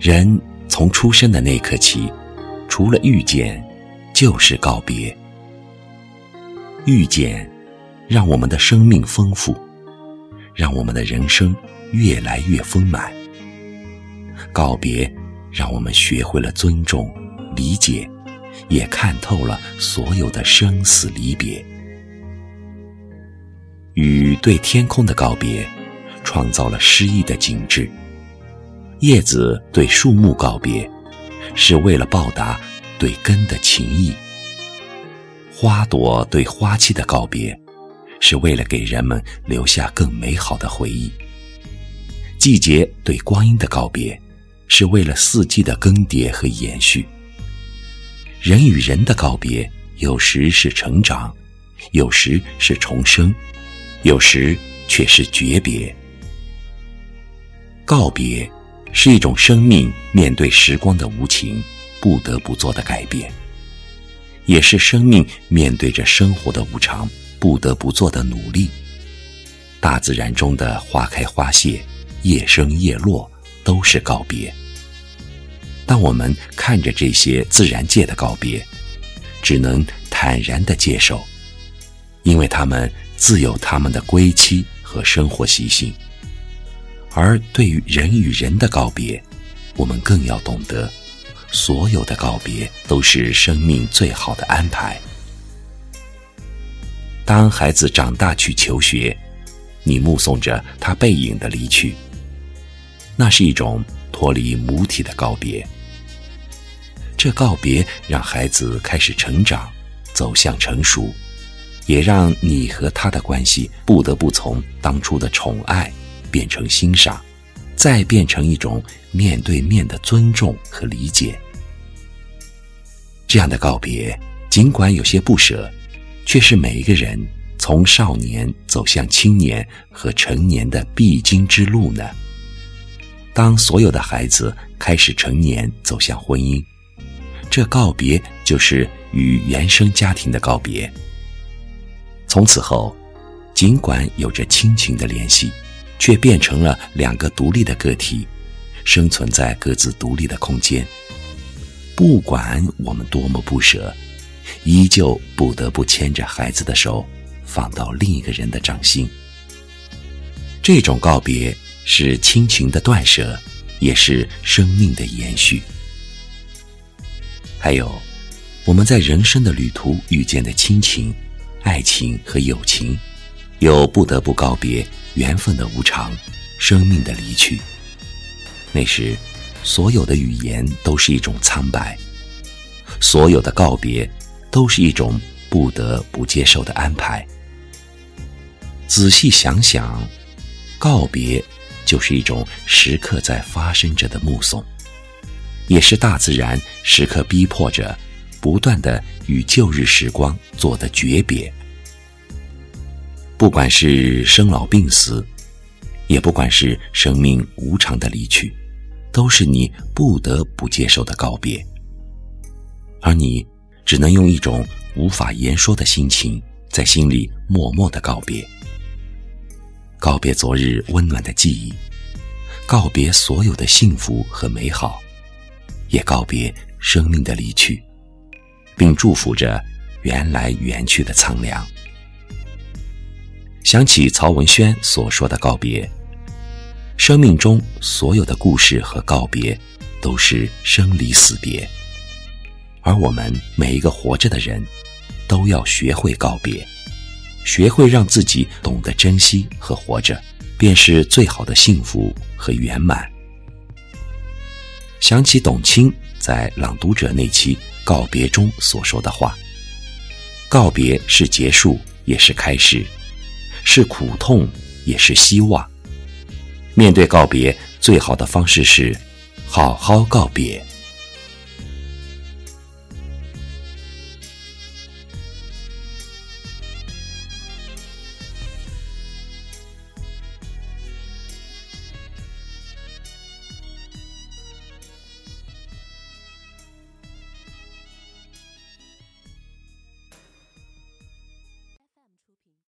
人从出生的那刻起，除了遇见，就是告别。遇见，让我们的生命丰富，让我们的人生越来越丰满。告别，让我们学会了尊重、理解，也看透了所有的生死离别。雨对天空的告别，创造了诗意的景致；叶子对树木告别，是为了报答对根的情谊；花朵对花期的告别，是为了给人们留下更美好的回忆；季节对光阴的告别，是为了四季的更迭和延续；人与人的告别，有时是成长，有时是重生。有时却是诀别。告别是一种生命面对时光的无情不得不做的改变，也是生命面对着生活的无常不得不做的努力。大自然中的花开花谢、叶生叶落，都是告别。当我们看着这些自然界的告别，只能坦然地接受，因为他们。自有他们的归期和生活习性，而对于人与人的告别，我们更要懂得，所有的告别都是生命最好的安排。当孩子长大去求学，你目送着他背影的离去，那是一种脱离母体的告别。这告别让孩子开始成长，走向成熟。也让你和他的关系不得不从当初的宠爱变成欣赏，再变成一种面对面的尊重和理解。这样的告别，尽管有些不舍，却是每一个人从少年走向青年和成年的必经之路呢。当所有的孩子开始成年，走向婚姻，这告别就是与原生家庭的告别。从此后，尽管有着亲情的联系，却变成了两个独立的个体，生存在各自独立的空间。不管我们多么不舍，依旧不得不牵着孩子的手，放到另一个人的掌心。这种告别是亲情的断舍，也是生命的延续。还有，我们在人生的旅途遇见的亲情。爱情和友情，有不得不告别缘分的无常，生命的离去。那时，所有的语言都是一种苍白，所有的告别都是一种不得不接受的安排。仔细想想，告别就是一种时刻在发生着的目送，也是大自然时刻逼迫着。不断的与旧日时光做的诀别，不管是生老病死，也不管是生命无常的离去，都是你不得不接受的告别。而你只能用一种无法言说的心情，在心里默默的告别，告别昨日温暖的记忆，告别所有的幸福和美好，也告别生命的离去。并祝福着缘来缘去的苍凉。想起曹文轩所说的告别，生命中所有的故事和告别，都是生离死别。而我们每一个活着的人，都要学会告别，学会让自己懂得珍惜和活着，便是最好的幸福和圆满。想起董卿在《朗读者》那期。告别中所说的话，告别是结束，也是开始，是苦痛，也是希望。面对告别，最好的方式是好好告别。